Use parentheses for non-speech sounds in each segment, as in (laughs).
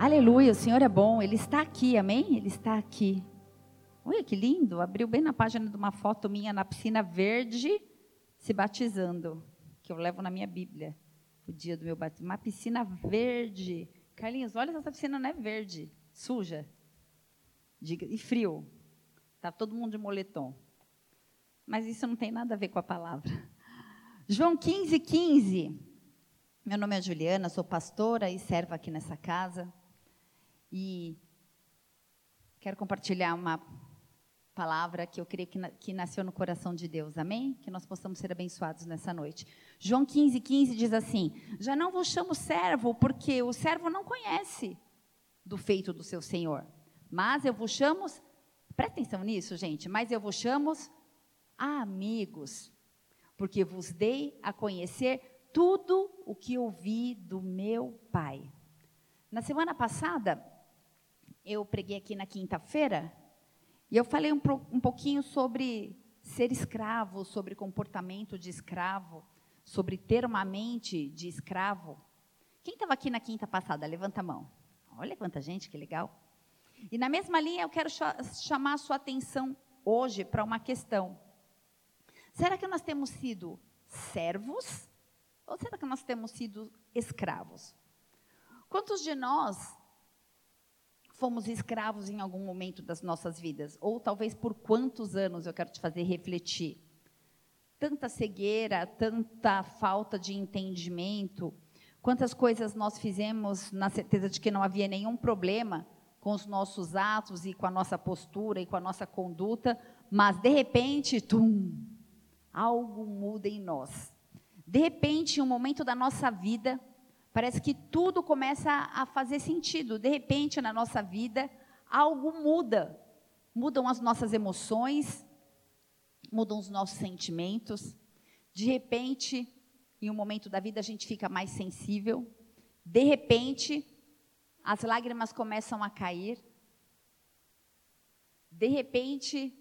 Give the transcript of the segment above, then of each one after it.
Aleluia, o Senhor é bom, Ele está aqui, amém? Ele está aqui. Olha que lindo, abriu bem na página de uma foto minha na piscina verde, se batizando, que eu levo na minha Bíblia, o dia do meu batismo. Uma piscina verde. Carlinhos, olha essa piscina não é verde, suja e frio. Está todo mundo de moletom. Mas isso não tem nada a ver com a palavra. João 15, 15. Meu nome é Juliana, sou pastora e servo aqui nessa casa. E quero compartilhar uma palavra que eu creio que, que nasceu no coração de Deus, amém? Que nós possamos ser abençoados nessa noite. João 15, 15 diz assim: Já não vos chamo servo, porque o servo não conhece do feito do seu senhor. Mas eu vos chamo, presta atenção nisso, gente, mas eu vos chamo amigos, porque vos dei a conhecer tudo o que ouvi do meu Pai. Na semana passada, eu preguei aqui na quinta-feira, e eu falei um, um pouquinho sobre ser escravo, sobre comportamento de escravo, sobre ter uma mente de escravo. Quem estava aqui na quinta passada? Levanta a mão. Olha quanta gente, que legal. E na mesma linha, eu quero chamar a sua atenção hoje para uma questão. Será que nós temos sido servos ou será que nós temos sido escravos? Quantos de nós fomos escravos em algum momento das nossas vidas, ou talvez por quantos anos eu quero te fazer refletir. Tanta cegueira, tanta falta de entendimento, quantas coisas nós fizemos na certeza de que não havia nenhum problema com os nossos atos e com a nossa postura e com a nossa conduta, mas de repente, tum, algo muda em nós. De repente, em um momento da nossa vida, Parece que tudo começa a fazer sentido. De repente, na nossa vida, algo muda. Mudam as nossas emoções, mudam os nossos sentimentos. De repente, em um momento da vida, a gente fica mais sensível. De repente, as lágrimas começam a cair. De repente,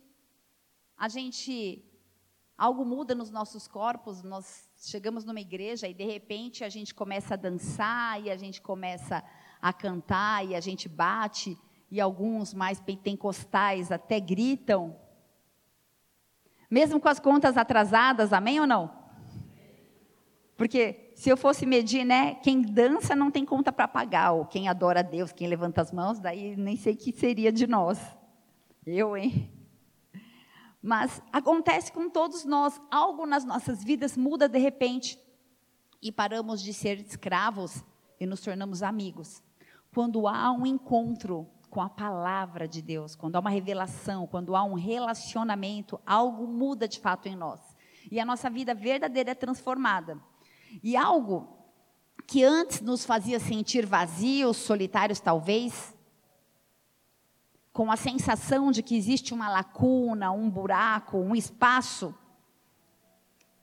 a gente algo muda nos nossos corpos, nós chegamos numa igreja e de repente a gente começa a dançar e a gente começa a cantar e a gente bate e alguns mais pentecostais até gritam. Mesmo com as contas atrasadas, amém ou não? Porque se eu fosse medir, né, quem dança não tem conta para pagar, ou quem adora a Deus, quem levanta as mãos, daí nem sei o que seria de nós. Eu, hein? Mas acontece com todos nós, algo nas nossas vidas muda de repente e paramos de ser escravos e nos tornamos amigos. Quando há um encontro com a palavra de Deus, quando há uma revelação, quando há um relacionamento, algo muda de fato em nós. E a nossa vida verdadeira é transformada. E algo que antes nos fazia sentir vazios, solitários talvez, com a sensação de que existe uma lacuna, um buraco, um espaço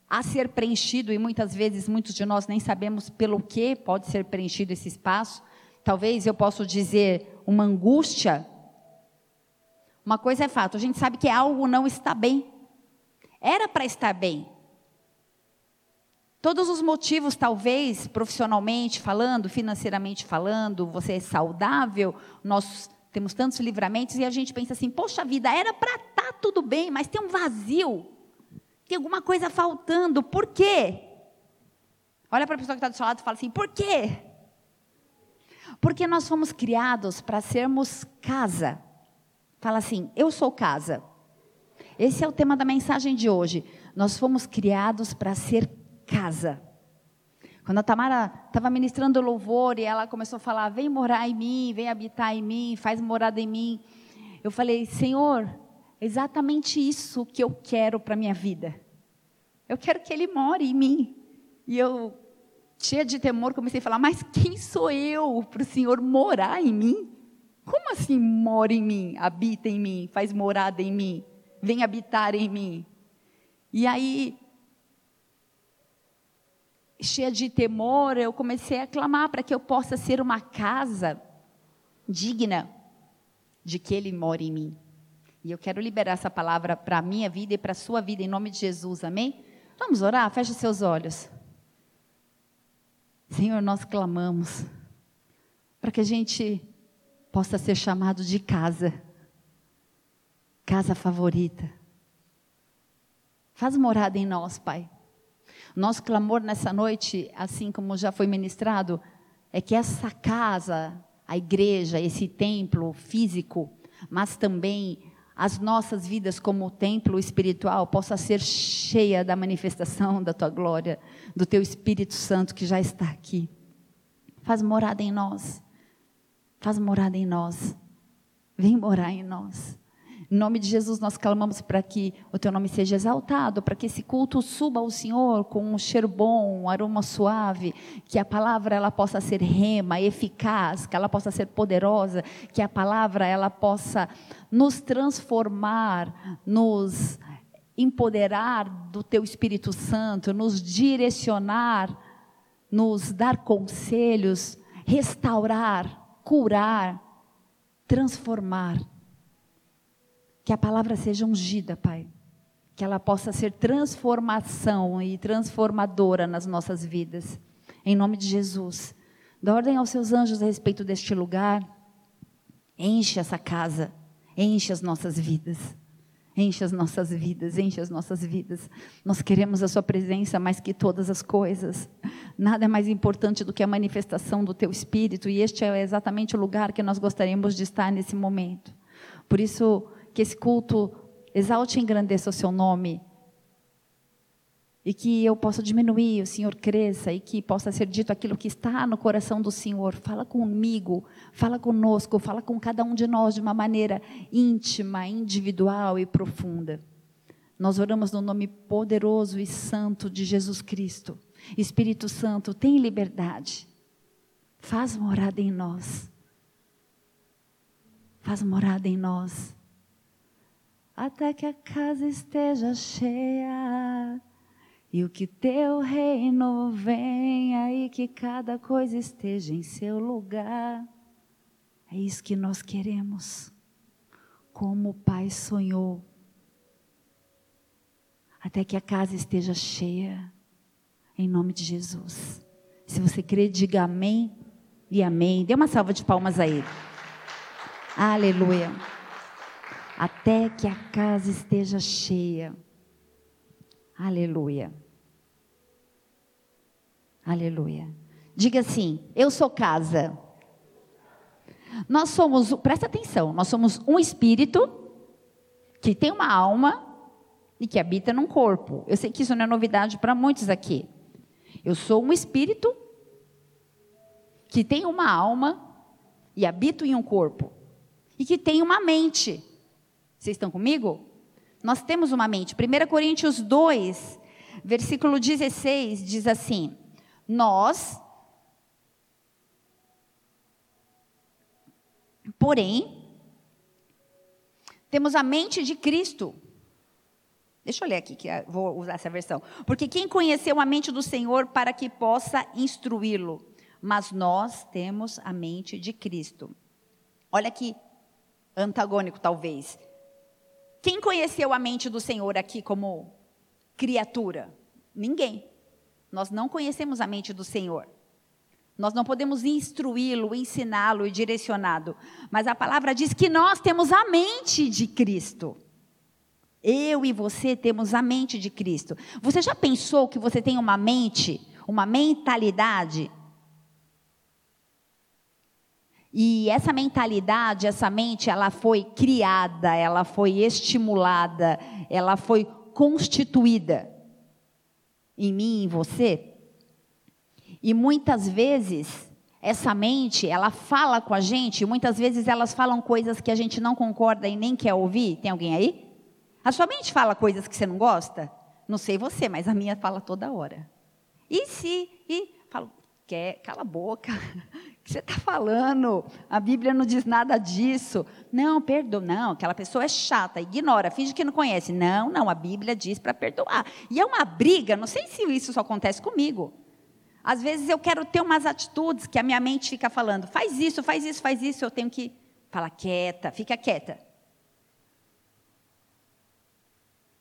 a ser preenchido, e muitas vezes muitos de nós nem sabemos pelo que pode ser preenchido esse espaço. Talvez eu possa dizer uma angústia. Uma coisa é fato, a gente sabe que algo não está bem. Era para estar bem. Todos os motivos, talvez, profissionalmente falando, financeiramente falando, você é saudável, nossos temos tantos livramentos e a gente pensa assim: poxa vida, era para estar tá tudo bem, mas tem um vazio, tem alguma coisa faltando, por quê? Olha para a pessoa que está do seu lado e fala assim: por quê? Porque nós fomos criados para sermos casa. Fala assim: eu sou casa. Esse é o tema da mensagem de hoje. Nós fomos criados para ser casa. Quando a Tamara estava ministrando louvor e ela começou a falar: Vem morar em mim, vem habitar em mim, faz morada em mim. Eu falei: Senhor, exatamente isso que eu quero para a minha vida. Eu quero que Ele more em mim. E eu, cheia de temor, comecei a falar: Mas quem sou eu para o Senhor morar em mim? Como assim mora em mim, habita em mim, faz morada em mim, vem habitar em mim? E aí cheia de temor, eu comecei a clamar para que eu possa ser uma casa digna de que Ele mora em mim. E eu quero liberar essa palavra para a minha vida e para a sua vida, em nome de Jesus, amém? Vamos orar? Feche seus olhos. Senhor, nós clamamos. para que a gente possa ser chamado de casa, casa favorita. Faz morada em nós, Pai. Nosso clamor nessa noite, assim como já foi ministrado, é que essa casa, a igreja, esse templo físico, mas também as nossas vidas como templo espiritual possa ser cheia da manifestação da tua glória, do teu Espírito Santo que já está aqui. Faz morada em nós. Faz morada em nós. Vem morar em nós. Em nome de Jesus, nós clamamos para que o teu nome seja exaltado, para que esse culto suba ao Senhor com um cheiro bom, um aroma suave, que a palavra ela possa ser rema, eficaz, que ela possa ser poderosa, que a palavra ela possa nos transformar, nos empoderar do teu Espírito Santo, nos direcionar, nos dar conselhos, restaurar, curar, transformar que a palavra seja ungida, Pai. Que ela possa ser transformação e transformadora nas nossas vidas. Em nome de Jesus. Dá ordem aos seus anjos a respeito deste lugar. Enche essa casa. Enche as nossas vidas. Enche as nossas vidas, enche as nossas vidas. Nós queremos a Sua presença mais que todas as coisas. Nada é mais importante do que a manifestação do Teu Espírito, e este é exatamente o lugar que nós gostaríamos de estar nesse momento. Por isso, que esse culto exalte e engrandeça o seu nome. E que eu possa diminuir, o Senhor cresça e que possa ser dito aquilo que está no coração do Senhor. Fala comigo, fala conosco, fala com cada um de nós de uma maneira íntima, individual e profunda. Nós oramos no nome poderoso e santo de Jesus Cristo. Espírito Santo, tem liberdade. Faz morada em nós. Faz morada em nós até que a casa esteja cheia. E o que teu reino venha e que cada coisa esteja em seu lugar. É isso que nós queremos. Como o Pai sonhou. Até que a casa esteja cheia. Em nome de Jesus. Se você crê, diga amém e amém. Dê uma salva de palmas a Ele. Aleluia até que a casa esteja cheia. Aleluia. Aleluia. Diga assim: Eu sou casa. Nós somos, presta atenção, nós somos um espírito que tem uma alma e que habita num corpo. Eu sei que isso não é novidade para muitos aqui. Eu sou um espírito que tem uma alma e habito em um corpo e que tem uma mente. Vocês estão comigo? Nós temos uma mente. 1 Coríntios 2, versículo 16, diz assim: Nós, porém, temos a mente de Cristo. Deixa eu ler aqui, que vou usar essa versão. Porque quem conheceu a mente do Senhor para que possa instruí-lo? Mas nós temos a mente de Cristo. Olha que antagônico, talvez. Quem conheceu a mente do Senhor aqui como criatura? Ninguém. Nós não conhecemos a mente do Senhor. Nós não podemos instruí-lo, ensiná-lo e direcioná-lo. Mas a palavra diz que nós temos a mente de Cristo. Eu e você temos a mente de Cristo. Você já pensou que você tem uma mente, uma mentalidade e essa mentalidade, essa mente, ela foi criada, ela foi estimulada, ela foi constituída em mim em você. E muitas vezes essa mente, ela fala com a gente, muitas vezes elas falam coisas que a gente não concorda e nem quer ouvir. Tem alguém aí? A sua mente fala coisas que você não gosta? Não sei você, mas a minha fala toda hora. E se, e falo, quer, cala a boca, (laughs) que você está falando? A Bíblia não diz nada disso. Não, perdoa. Não, aquela pessoa é chata, ignora, finge que não conhece. Não, não, a Bíblia diz para perdoar. E é uma briga, não sei se isso só acontece comigo. Às vezes eu quero ter umas atitudes que a minha mente fica falando, faz isso, faz isso, faz isso, eu tenho que falar quieta, fica quieta.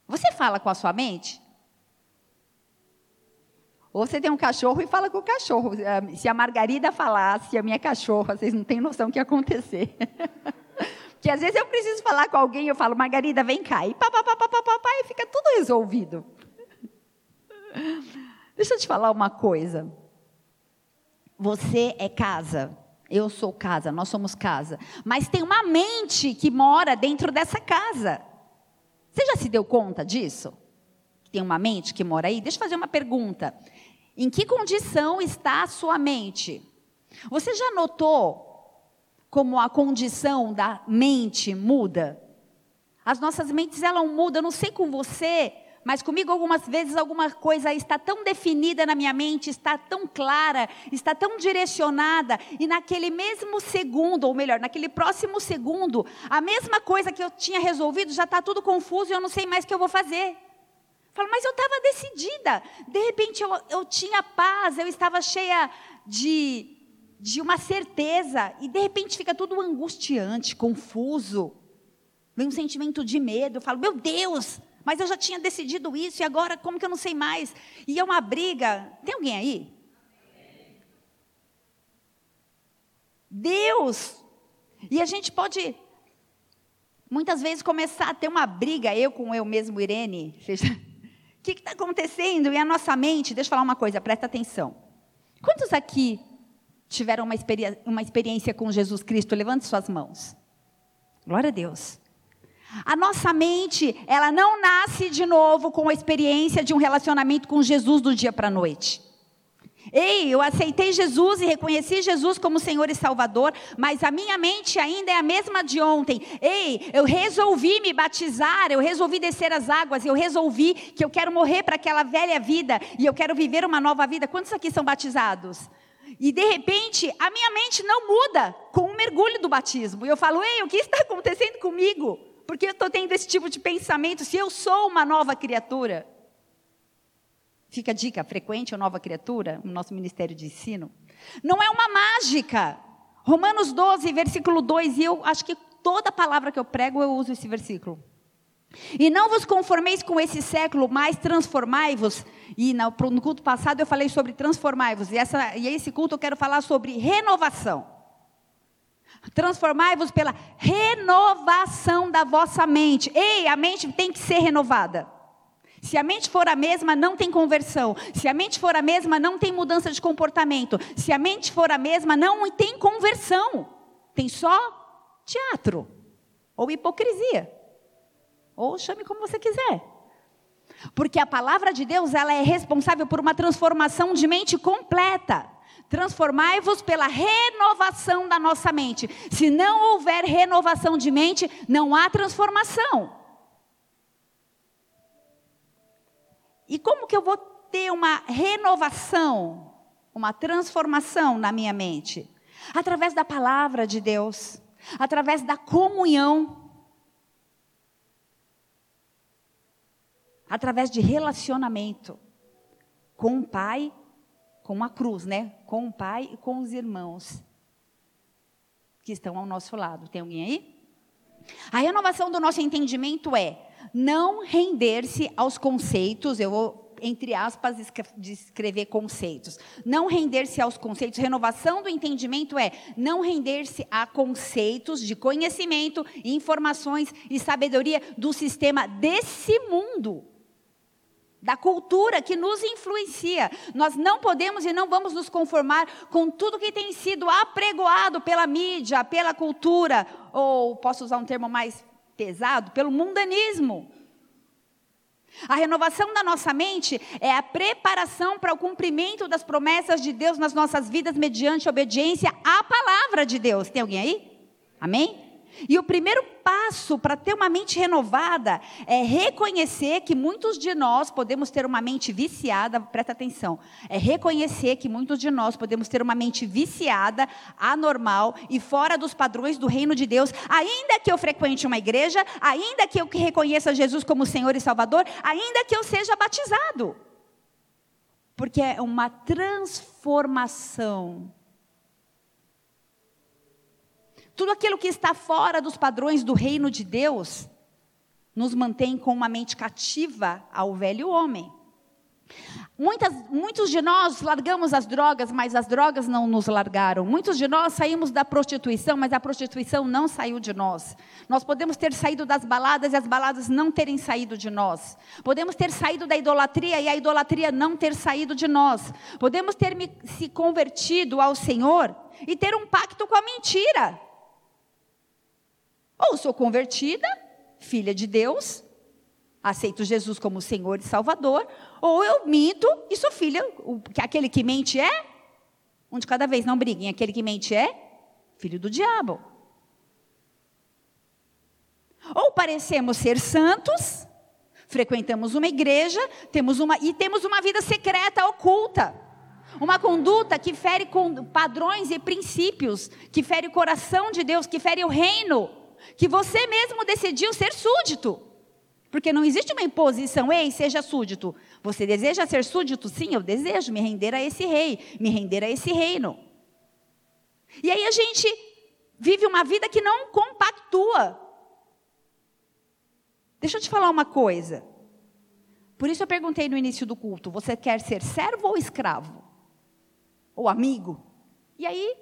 Você fala com a sua mente? Ou você tem um cachorro e fala com o cachorro. Ah, se a Margarida falasse, a minha cachorra, vocês não têm noção do que ia acontecer. (laughs) Porque às vezes eu preciso falar com alguém, eu falo, Margarida, vem cá. E pá, pá, pá, pá, pá, pá, e fica tudo resolvido. Deixa eu te falar uma coisa. Você é casa. Eu sou casa, nós somos casa. Mas tem uma mente que mora dentro dessa casa. Você já se deu conta disso? Tem uma mente que mora aí? Deixa eu fazer uma pergunta. Em que condição está a sua mente? Você já notou como a condição da mente muda? As nossas mentes elas mudam, eu não sei com você, mas comigo algumas vezes alguma coisa está tão definida na minha mente, está tão clara, está tão direcionada, e naquele mesmo segundo, ou melhor, naquele próximo segundo, a mesma coisa que eu tinha resolvido já está tudo confuso e eu não sei mais o que eu vou fazer. Falo, mas eu estava decidida. De repente eu, eu tinha paz, eu estava cheia de, de uma certeza, e de repente fica tudo angustiante, confuso. Vem um sentimento de medo. Eu falo, meu Deus, mas eu já tinha decidido isso e agora como que eu não sei mais? E é uma briga. Tem alguém aí? Deus. E a gente pode muitas vezes começar a ter uma briga, eu com eu mesmo, Irene. (laughs) que está acontecendo? E a nossa mente, deixa eu falar uma coisa, presta atenção. Quantos aqui tiveram uma, experi uma experiência com Jesus Cristo? Levante suas mãos. Glória a Deus. A nossa mente, ela não nasce de novo com a experiência de um relacionamento com Jesus do dia para a noite. Ei, eu aceitei Jesus e reconheci Jesus como Senhor e Salvador, mas a minha mente ainda é a mesma de ontem. Ei, eu resolvi me batizar, eu resolvi descer as águas, eu resolvi que eu quero morrer para aquela velha vida e eu quero viver uma nova vida. Quantos aqui são batizados? E de repente, a minha mente não muda com o mergulho do batismo. E eu falo, ei, o que está acontecendo comigo? Porque eu estou tendo esse tipo de pensamento, se eu sou uma nova criatura. Fica a dica, frequente ou nova criatura, no nosso ministério de ensino. Não é uma mágica. Romanos 12, versículo 2, e eu acho que toda palavra que eu prego eu uso esse versículo. E não vos conformeis com esse século, mas transformai-vos. E no, culto passado eu falei sobre transformai-vos. E, essa, e esse culto eu quero falar sobre renovação. Transformai-vos pela renovação da vossa mente. Ei, a mente tem que ser renovada. Se a mente for a mesma, não tem conversão. Se a mente for a mesma, não tem mudança de comportamento. Se a mente for a mesma, não tem conversão. Tem só teatro ou hipocrisia. Ou chame como você quiser. Porque a palavra de Deus, ela é responsável por uma transformação de mente completa. Transformai-vos pela renovação da nossa mente. Se não houver renovação de mente, não há transformação. E como que eu vou ter uma renovação, uma transformação na minha mente? Através da palavra de Deus, através da comunhão, através de relacionamento com o Pai com a cruz, né? Com o pai e com os irmãos que estão ao nosso lado. Tem alguém aí? A renovação do nosso entendimento é não render-se aos conceitos, eu vou, entre aspas, descrever conceitos. Não render-se aos conceitos. Renovação do entendimento é não render-se a conceitos de conhecimento, informações e sabedoria do sistema desse mundo da cultura que nos influencia. Nós não podemos e não vamos nos conformar com tudo que tem sido apregoado pela mídia, pela cultura, ou posso usar um termo mais pesado, pelo mundanismo. A renovação da nossa mente é a preparação para o cumprimento das promessas de Deus nas nossas vidas mediante obediência à palavra de Deus. Tem alguém aí? Amém? E o primeiro passo para ter uma mente renovada é reconhecer que muitos de nós podemos ter uma mente viciada, presta atenção, é reconhecer que muitos de nós podemos ter uma mente viciada, anormal e fora dos padrões do reino de Deus, ainda que eu frequente uma igreja, ainda que eu reconheça Jesus como Senhor e Salvador, ainda que eu seja batizado. Porque é uma transformação tudo aquilo que está fora dos padrões do reino de Deus nos mantém com uma mente cativa ao velho homem. Muitas, muitos de nós largamos as drogas, mas as drogas não nos largaram. Muitos de nós saímos da prostituição, mas a prostituição não saiu de nós. Nós podemos ter saído das baladas e as baladas não terem saído de nós. Podemos ter saído da idolatria e a idolatria não ter saído de nós. Podemos ter se convertido ao Senhor e ter um pacto com a mentira. Ou sou convertida, filha de Deus, aceito Jesus como Senhor e Salvador, ou eu minto e sou filha, que aquele que mente é, um de cada vez, não briguem, aquele que mente é filho do diabo. Ou parecemos ser santos, frequentamos uma igreja, temos uma e temos uma vida secreta oculta. Uma conduta que fere com padrões e princípios, que fere o coração de Deus, que fere o reino, que você mesmo decidiu ser súdito. Porque não existe uma imposição, ei, seja súdito. Você deseja ser súdito? Sim, eu desejo me render a esse rei, me render a esse reino. E aí a gente vive uma vida que não compactua. Deixa eu te falar uma coisa. Por isso eu perguntei no início do culto: você quer ser servo ou escravo? Ou amigo? E aí,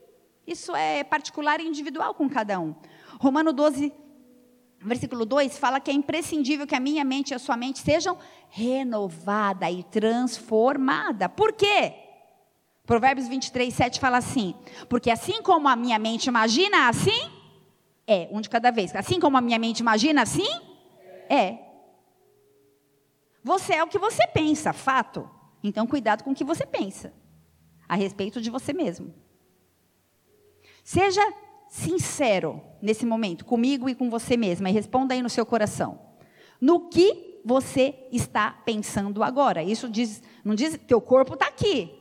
isso é particular e individual com cada um. Romano 12, versículo 2 fala que é imprescindível que a minha mente e a sua mente sejam renovada e transformada. Por quê? Provérbios 23, 7 fala assim: Porque assim como a minha mente imagina, assim é. Um de cada vez. Assim como a minha mente imagina, assim é. Você é o que você pensa, fato. Então, cuidado com o que você pensa a respeito de você mesmo. Seja sincero nesse momento, comigo e com você mesma, e responda aí no seu coração. No que você está pensando agora? Isso diz, não diz, teu corpo está aqui,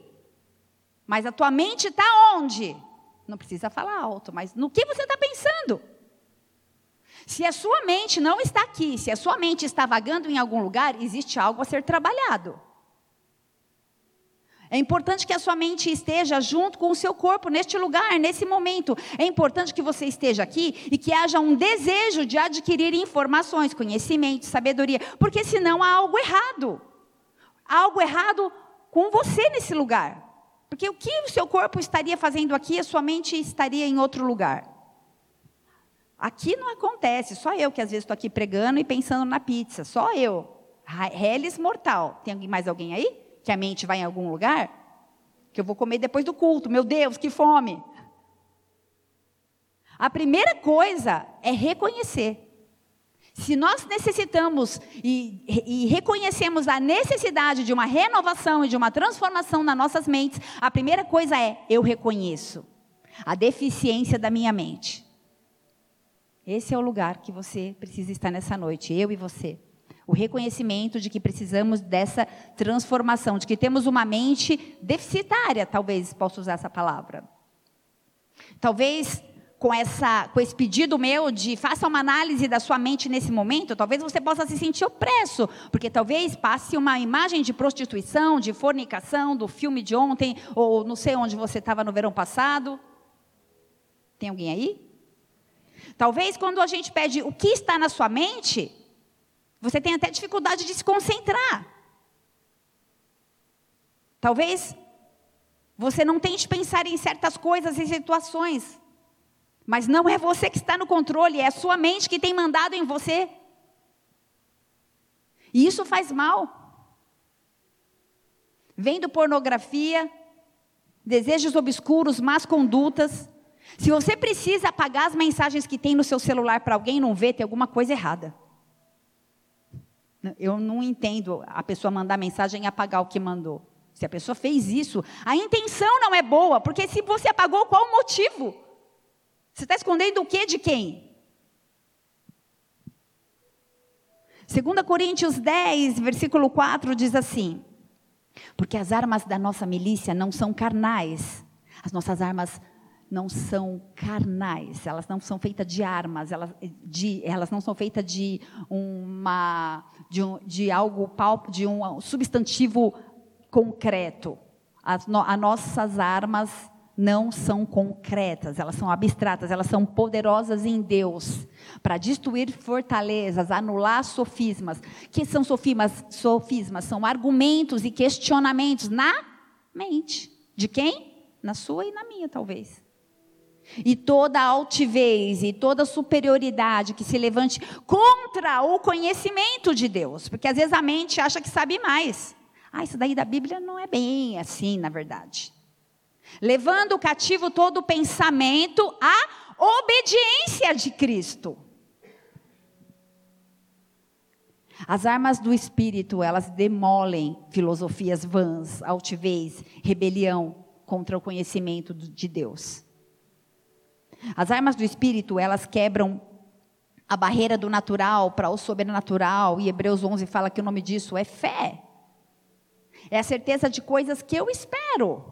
mas a tua mente está onde? Não precisa falar alto, mas no que você está pensando? Se a sua mente não está aqui, se a sua mente está vagando em algum lugar, existe algo a ser trabalhado. É importante que a sua mente esteja junto com o seu corpo neste lugar, nesse momento. É importante que você esteja aqui e que haja um desejo de adquirir informações, conhecimento, sabedoria, porque senão há algo errado. Há algo errado com você nesse lugar. Porque o que o seu corpo estaria fazendo aqui, a sua mente estaria em outro lugar. Aqui não acontece, só eu que às vezes estou aqui pregando e pensando na pizza, só eu. Reles mortal. Tem mais alguém aí? Que a mente vai em algum lugar, que eu vou comer depois do culto. Meu Deus, que fome! A primeira coisa é reconhecer. Se nós necessitamos e, e, reconhecemos a necessidade de uma renovação e de uma transformação nas nossas mentes, a primeira coisa é: eu reconheço a deficiência da minha mente. Esse é o lugar que você precisa estar nessa noite, eu e você. O reconhecimento de que precisamos dessa transformação, de que temos uma mente deficitária, talvez possa usar essa palavra. Talvez com, essa, com esse pedido meu de faça uma análise da sua mente nesse momento, talvez você possa se sentir opresso, porque talvez passe uma imagem de prostituição, de fornicação, do filme de ontem, ou não sei onde você estava no verão passado. Tem alguém aí? Talvez quando a gente pede o que está na sua mente, você tem até dificuldade de se concentrar. Talvez você não tente pensar em certas coisas e situações. Mas não é você que está no controle, é a sua mente que tem mandado em você. E isso faz mal. Vendo pornografia, desejos obscuros, más condutas. Se você precisa apagar as mensagens que tem no seu celular para alguém não ver, tem alguma coisa errada. Eu não entendo a pessoa mandar mensagem e apagar o que mandou. Se a pessoa fez isso, a intenção não é boa, porque se você apagou, qual o motivo? Você está escondendo o que de quem? 2 Coríntios 10, versículo 4 diz assim: Porque as armas da nossa milícia não são carnais, as nossas armas não são carnais, elas não são feitas de armas, elas, de, elas não são feitas de uma de, um, de algo de um substantivo concreto. As, no, as nossas armas não são concretas, elas são abstratas, elas são poderosas em Deus para destruir fortalezas, anular sofismas. Que são sofismas? Sofismas são argumentos e questionamentos na mente. De quem? Na sua e na minha, talvez. E toda altivez e toda superioridade que se levante contra o conhecimento de Deus, porque às vezes a mente acha que sabe mais. Ah, isso daí da Bíblia não é bem assim, na verdade levando cativo todo pensamento à obediência de Cristo. As armas do espírito, elas demolem filosofias vãs, altivez, rebelião contra o conhecimento de Deus. As armas do espírito, elas quebram a barreira do natural para o sobrenatural, e Hebreus 11 fala que o nome disso é fé. É a certeza de coisas que eu espero.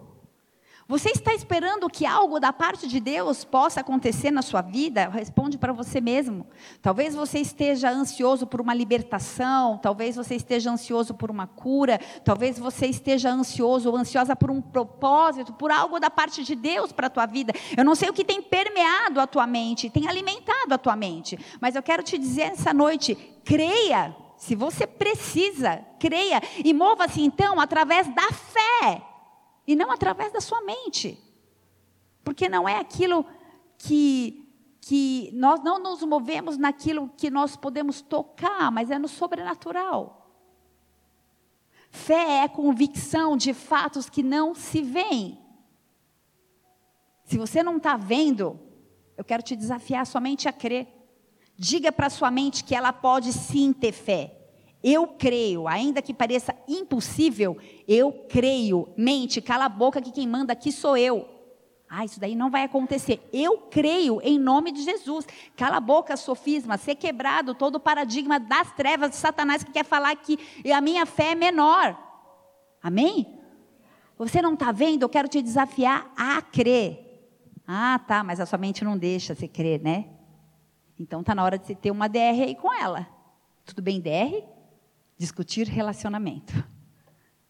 Você está esperando que algo da parte de Deus possa acontecer na sua vida? Responde para você mesmo. Talvez você esteja ansioso por uma libertação, talvez você esteja ansioso por uma cura, talvez você esteja ansioso ou ansiosa por um propósito, por algo da parte de Deus para a tua vida. Eu não sei o que tem permeado a tua mente, tem alimentado a tua mente, mas eu quero te dizer essa noite, creia. Se você precisa, creia e mova-se então através da fé e não através da sua mente. Porque não é aquilo que que nós não nos movemos naquilo que nós podemos tocar, mas é no sobrenatural. Fé é convicção de fatos que não se veem. Se você não está vendo, eu quero te desafiar somente a crer. Diga para sua mente que ela pode sim ter fé. Eu creio, ainda que pareça impossível, eu creio. Mente, cala a boca que quem manda aqui sou eu. Ah, isso daí não vai acontecer. Eu creio em nome de Jesus. Cala a boca, sofisma, ser quebrado todo o paradigma das trevas de Satanás que quer falar que a minha fé é menor. Amém? Você não está vendo? Eu quero te desafiar a crer. Ah, tá, mas a sua mente não deixa você crer, né? Então está na hora de você ter uma DR aí com ela. Tudo bem, DR? Discutir relacionamento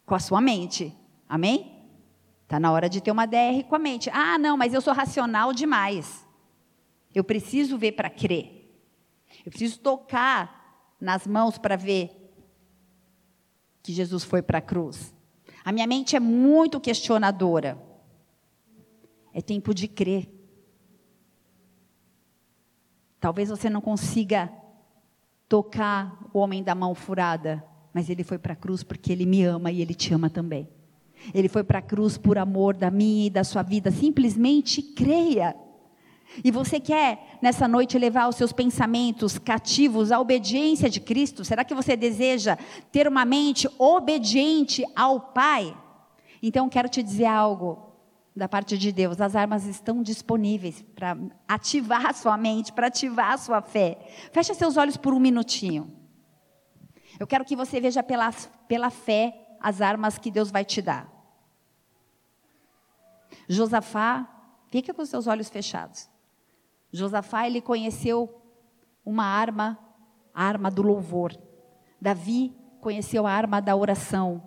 com a sua mente. Amém? Está na hora de ter uma DR com a mente. Ah, não, mas eu sou racional demais. Eu preciso ver para crer. Eu preciso tocar nas mãos para ver que Jesus foi para a cruz. A minha mente é muito questionadora. É tempo de crer. Talvez você não consiga tocar o homem da mão furada, mas ele foi para a cruz porque ele me ama e ele te ama também. Ele foi para a cruz por amor da minha e da sua vida. Simplesmente creia. E você quer nessa noite levar os seus pensamentos cativos à obediência de Cristo? Será que você deseja ter uma mente obediente ao Pai? Então quero te dizer algo da parte de Deus. As armas estão disponíveis para ativar a sua mente, para ativar a sua fé. Feche seus olhos por um minutinho. Eu quero que você veja pela, pela fé as armas que Deus vai te dar. Josafá, fica com seus olhos fechados. Josafá, ele conheceu uma arma, a arma do louvor. Davi conheceu a arma da oração.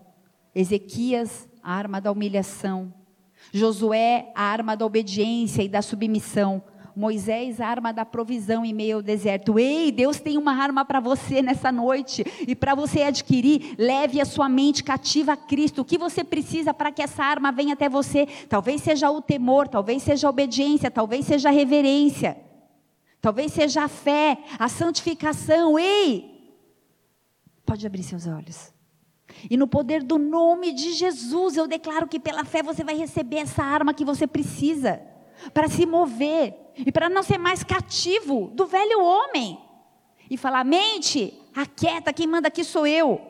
Ezequias, a arma da humilhação. Josué, a arma da obediência e da submissão. Moisés, a arma da provisão em meio ao deserto. Ei, Deus tem uma arma para você nessa noite. E para você adquirir, leve a sua mente cativa a Cristo. O que você precisa para que essa arma venha até você? Talvez seja o temor, talvez seja a obediência, talvez seja a reverência. Talvez seja a fé, a santificação. Ei! Pode abrir seus olhos. E no poder do nome de Jesus, eu declaro que pela fé você vai receber essa arma que você precisa para se mover e para não ser mais cativo do velho homem. E falar: mente, aquieta, quem manda aqui sou eu.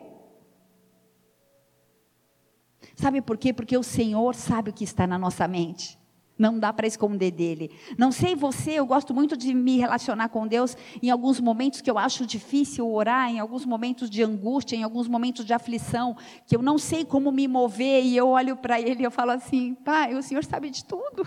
Sabe por quê? Porque o Senhor sabe o que está na nossa mente. Não dá para esconder dele. Não sei você, eu gosto muito de me relacionar com Deus em alguns momentos que eu acho difícil orar, em alguns momentos de angústia, em alguns momentos de aflição, que eu não sei como me mover e eu olho para ele e eu falo assim: "Pai, o Senhor sabe de tudo.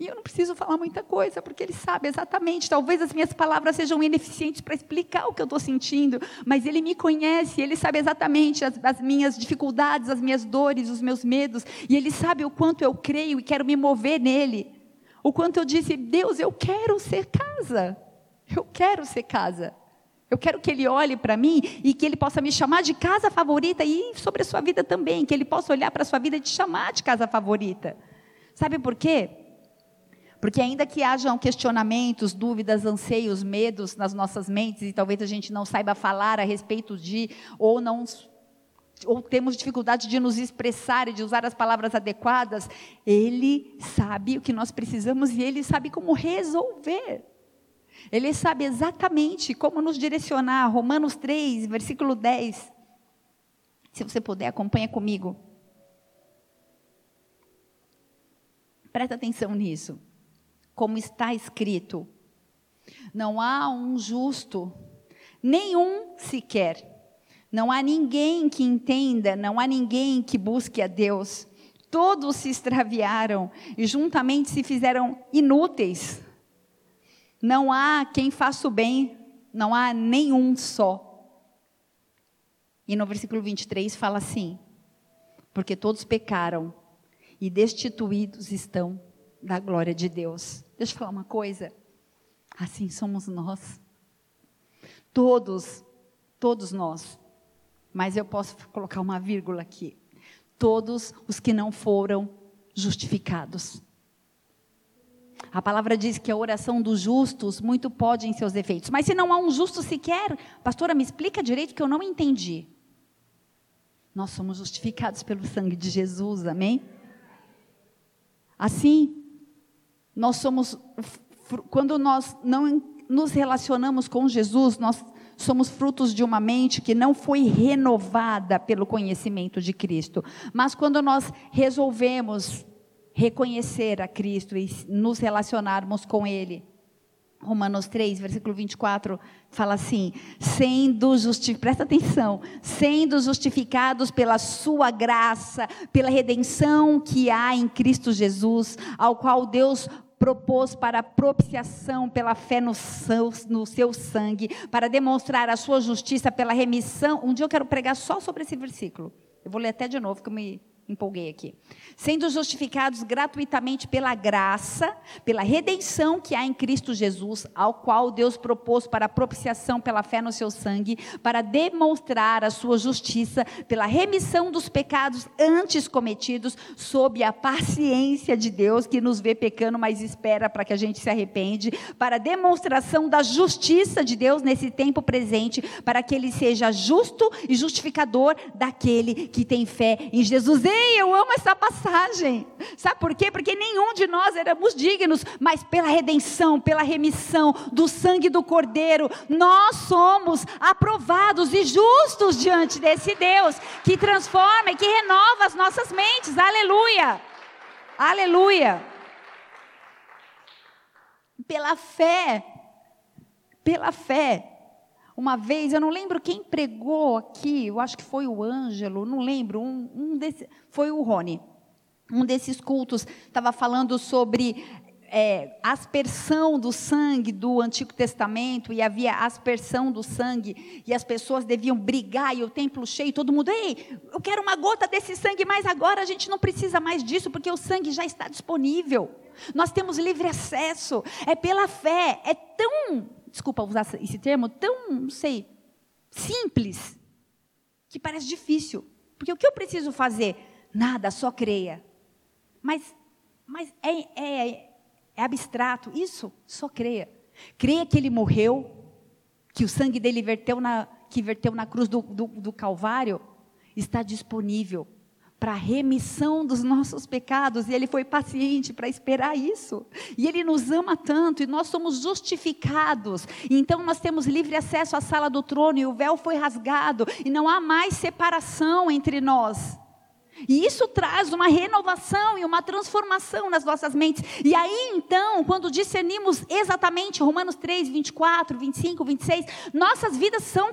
E eu não preciso falar muita coisa, porque Ele sabe exatamente. Talvez as minhas palavras sejam ineficientes para explicar o que eu estou sentindo, mas Ele me conhece, Ele sabe exatamente as, as, minhas dificuldades, as minhas dores, os meus medos, e Ele sabe o quanto eu creio e quero me mover nele. O quanto eu disse, Deus, eu quero ser casa. Eu quero ser casa. Eu quero que Ele olhe para mim e que Ele possa me chamar de casa favorita e sobre a sua vida também, que Ele possa olhar para a sua vida e te chamar de casa favorita. Sabe por quê? Porque ainda que hajam questionamentos, dúvidas, anseios, medos nas nossas mentes e talvez a gente não saiba falar a respeito de ou não ou temos dificuldade de nos expressar e de usar as palavras adequadas, ele sabe o que nós precisamos e ele sabe como resolver. Ele sabe exatamente como nos direcionar. Romanos 3, versículo 10. Se você puder, acompanha comigo. Presta atenção nisso como está escrito: Não há um justo, nenhum sequer. Não há ninguém que entenda, não há ninguém que busque a Deus. Todos se extraviaram e juntamente se fizeram inúteis. Não há quem faça o bem, não há nenhum só. E no versículo 23 fala assim: Porque todos pecaram e destituídos estão da glória de Deus. Deixa eu falar uma coisa. Assim somos nós. Todos, todos nós. Mas eu posso colocar uma vírgula aqui. Todos os que não foram justificados. A palavra diz que a oração dos justos muito pode em seus efeitos. Mas se não há um justo sequer, pastora, me explica direito que eu não entendi. Nós somos justificados pelo sangue de Jesus, amém? Assim, nós somos, quando nós não nos relacionamos com Jesus, nós somos frutos de uma mente que não foi renovada pelo conhecimento de Cristo. Mas quando nós resolvemos reconhecer a Cristo e nos relacionarmos com Ele, Romanos 3, versículo 24, fala assim: sendo justificados, presta atenção, sendo justificados pela sua graça, pela redenção que há em Cristo Jesus, ao qual Deus propôs para propiciação pela fé no seu, no seu sangue, para demonstrar a sua justiça pela remissão. Um dia eu quero pregar só sobre esse versículo. Eu vou ler até de novo, que eu me empolguei aqui. Sendo justificados gratuitamente pela graça, pela redenção que há em Cristo Jesus, ao qual Deus propôs para propiciação pela fé no seu sangue, para demonstrar a sua justiça pela remissão dos pecados antes cometidos, sob a paciência de Deus que nos vê pecando, mas espera para que a gente se arrepende, para demonstração da justiça de Deus nesse tempo presente, para que ele seja justo e justificador daquele que tem fé em Jesus eu amo essa passagem. Sabe por quê? Porque nenhum de nós éramos dignos, mas pela redenção, pela remissão do sangue do Cordeiro, nós somos aprovados e justos diante desse Deus que transforma e que renova as nossas mentes. Aleluia! Aleluia! Pela fé, pela fé, uma vez, eu não lembro quem pregou aqui, eu acho que foi o Ângelo, não lembro, um, um desse, foi o Rony. Um desses cultos estava falando sobre é, aspersão do sangue do Antigo Testamento, e havia aspersão do sangue, e as pessoas deviam brigar, e o templo cheio, todo mundo, ei, eu quero uma gota desse sangue, mas agora a gente não precisa mais disso, porque o sangue já está disponível. Nós temos livre acesso, é pela fé, é tão desculpa usar esse termo, tão, não sei, simples, que parece difícil. Porque o que eu preciso fazer? Nada, só creia. Mas, mas é, é, é abstrato. Isso, só creia. Creia que ele morreu, que o sangue dele verteu na, que verteu na cruz do, do, do Calvário, está disponível para a remissão dos nossos pecados, e Ele foi paciente para esperar isso. E Ele nos ama tanto, e nós somos justificados. Então nós temos livre acesso à sala do trono, e o véu foi rasgado, e não há mais separação entre nós. E isso traz uma renovação e uma transformação nas nossas mentes. E aí então, quando discernimos exatamente Romanos 3, 24, 25, 26, nossas vidas são,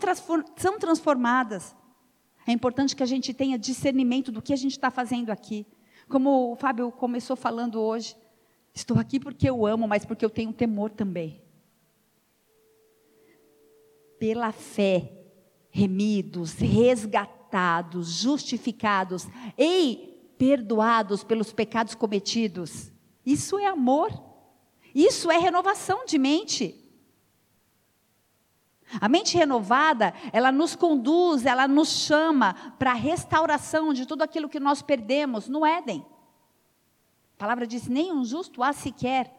são transformadas. É importante que a gente tenha discernimento do que a gente está fazendo aqui. Como o Fábio começou falando hoje, Estou aqui porque eu amo, mas porque eu tenho temor também. Pela fé, remidos, resgatados, justificados e perdoados pelos pecados cometidos. Isso é amor. Isso é renovação de mente. A mente renovada, ela nos conduz, ela nos chama para a restauração de tudo aquilo que nós perdemos no Éden. A palavra diz: nenhum justo há sequer.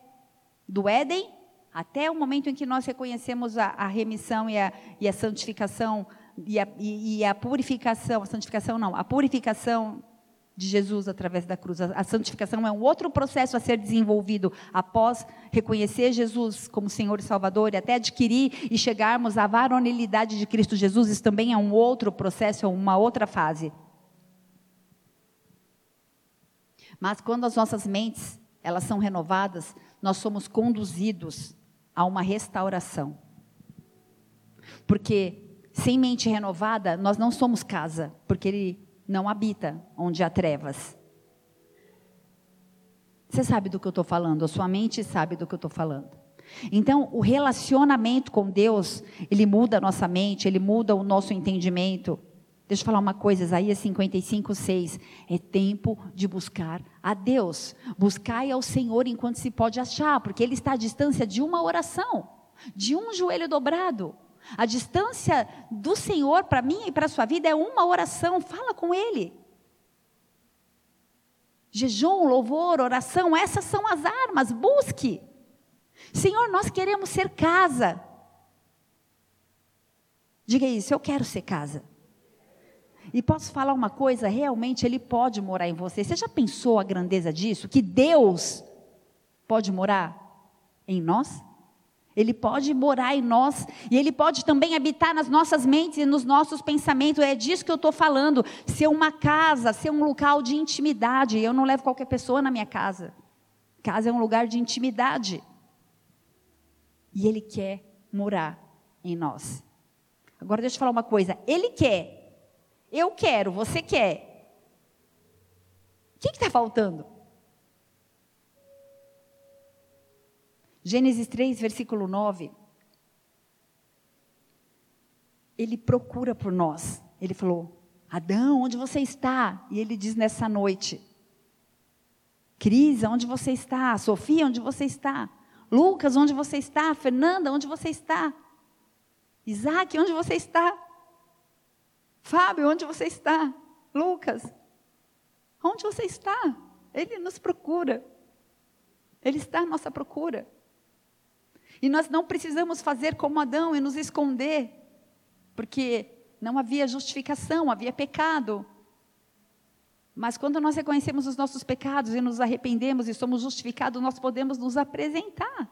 Do Éden até o momento em que nós reconhecemos a, a remissão e a, e a santificação e a, e, e a purificação, a santificação não, a purificação de Jesus através da cruz. A, santificação é um outro processo a ser desenvolvido após reconhecer Jesus como Senhor e Salvador e até adquirir e chegarmos à varonilidade de Cristo Jesus. Isso também é um outro processo, é uma outra fase. Mas quando as nossas mentes, elas são renovadas, nós somos conduzidos a uma restauração. Porque sem mente renovada, nós não somos casa, porque ele não habita onde há trevas. Você sabe do que eu estou falando, a sua mente sabe do que eu estou falando. Então, o relacionamento com Deus, ele muda a nossa mente, ele muda o nosso entendimento. Deixa eu falar uma coisa, Isaías 55, 6. É tempo de buscar a Deus. Buscai ao Senhor enquanto se pode achar, porque Ele está à distância de uma oração, de um joelho dobrado. A distância do Senhor para mim e para a sua vida é uma oração. Fala com Ele. Jejum, louvor, oração, essas são as armas. Busque. Senhor, nós queremos ser casa. Diga isso, eu quero ser casa. E posso falar uma coisa, realmente Ele pode morar em você. Você já pensou a grandeza disso? Que Deus pode morar em nós? Ele pode morar em nós e Ele pode também habitar nas nossas mentes e nos nossos pensamentos. É disso que eu estou falando. Ser uma casa, ser um local de intimidade. Eu não levo qualquer pessoa na minha casa. Casa é um lugar de intimidade. E Ele quer morar em nós. Agora deixa eu falar uma coisa. Ele quer. Eu quero, você quer. O que está faltando? Gênesis 3, versículo 9. Ele procura por nós. Ele falou: Adão, onde você está? E ele diz nessa noite: Cris, onde você está? Sofia, onde você está? Lucas, onde você está? Fernanda, onde você está? Isaac, onde você está? Fábio, onde você está? Lucas, onde você está? Ele nos procura. Ele está à nossa procura. E nós não precisamos fazer como Adão e nos esconder, porque não havia justificação, havia pecado. Mas quando nós reconhecemos os nossos pecados e nos arrependemos e somos justificados, nós podemos nos apresentar.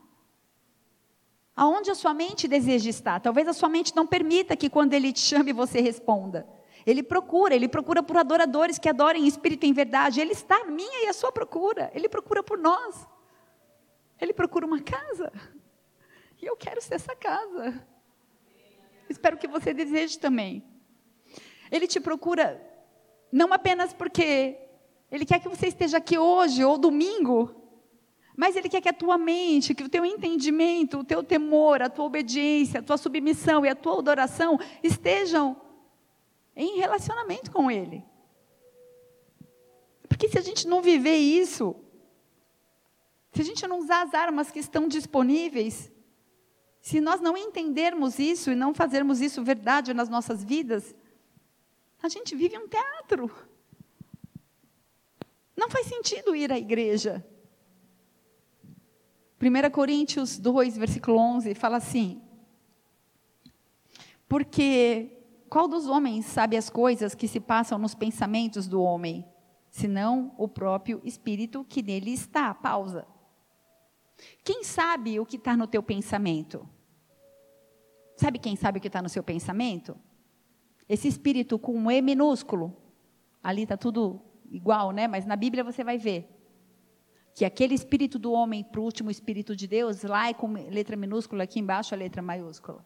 Aonde a sua mente deseja estar? Talvez a sua mente não permita que quando ele te chame você responda. Ele procura, ele procura por adoradores que adorem em espírito em verdade. Ele está minha e a sua procura. Ele procura por nós. Ele procura uma casa. Eu quero ser essa casa. Espero que você deseje também. Ele te procura não apenas porque ele quer que você esteja aqui hoje ou domingo, mas ele quer que a tua mente, que o teu entendimento, o teu temor, a tua obediência, a tua submissão e a tua adoração estejam em relacionamento com ele. Porque se a gente não viver isso, se a gente não usar as armas que estão disponíveis, se nós não entendermos isso e não fazermos isso verdade nas nossas vidas, a gente vive um teatro. Não faz sentido ir à igreja. 1 Coríntios 2, versículo 11, fala assim: Porque qual dos homens sabe as coisas que se passam nos pensamentos do homem, senão o próprio espírito que nele está? Pausa. Quem sabe o que está no teu pensamento? Sabe quem sabe o que está no seu pensamento? Esse espírito com um E minúsculo. Ali está tudo igual, né? Mas na Bíblia você vai ver que aquele espírito do homem para o último espírito de Deus, lá é com letra minúscula, aqui embaixo a letra maiúscula.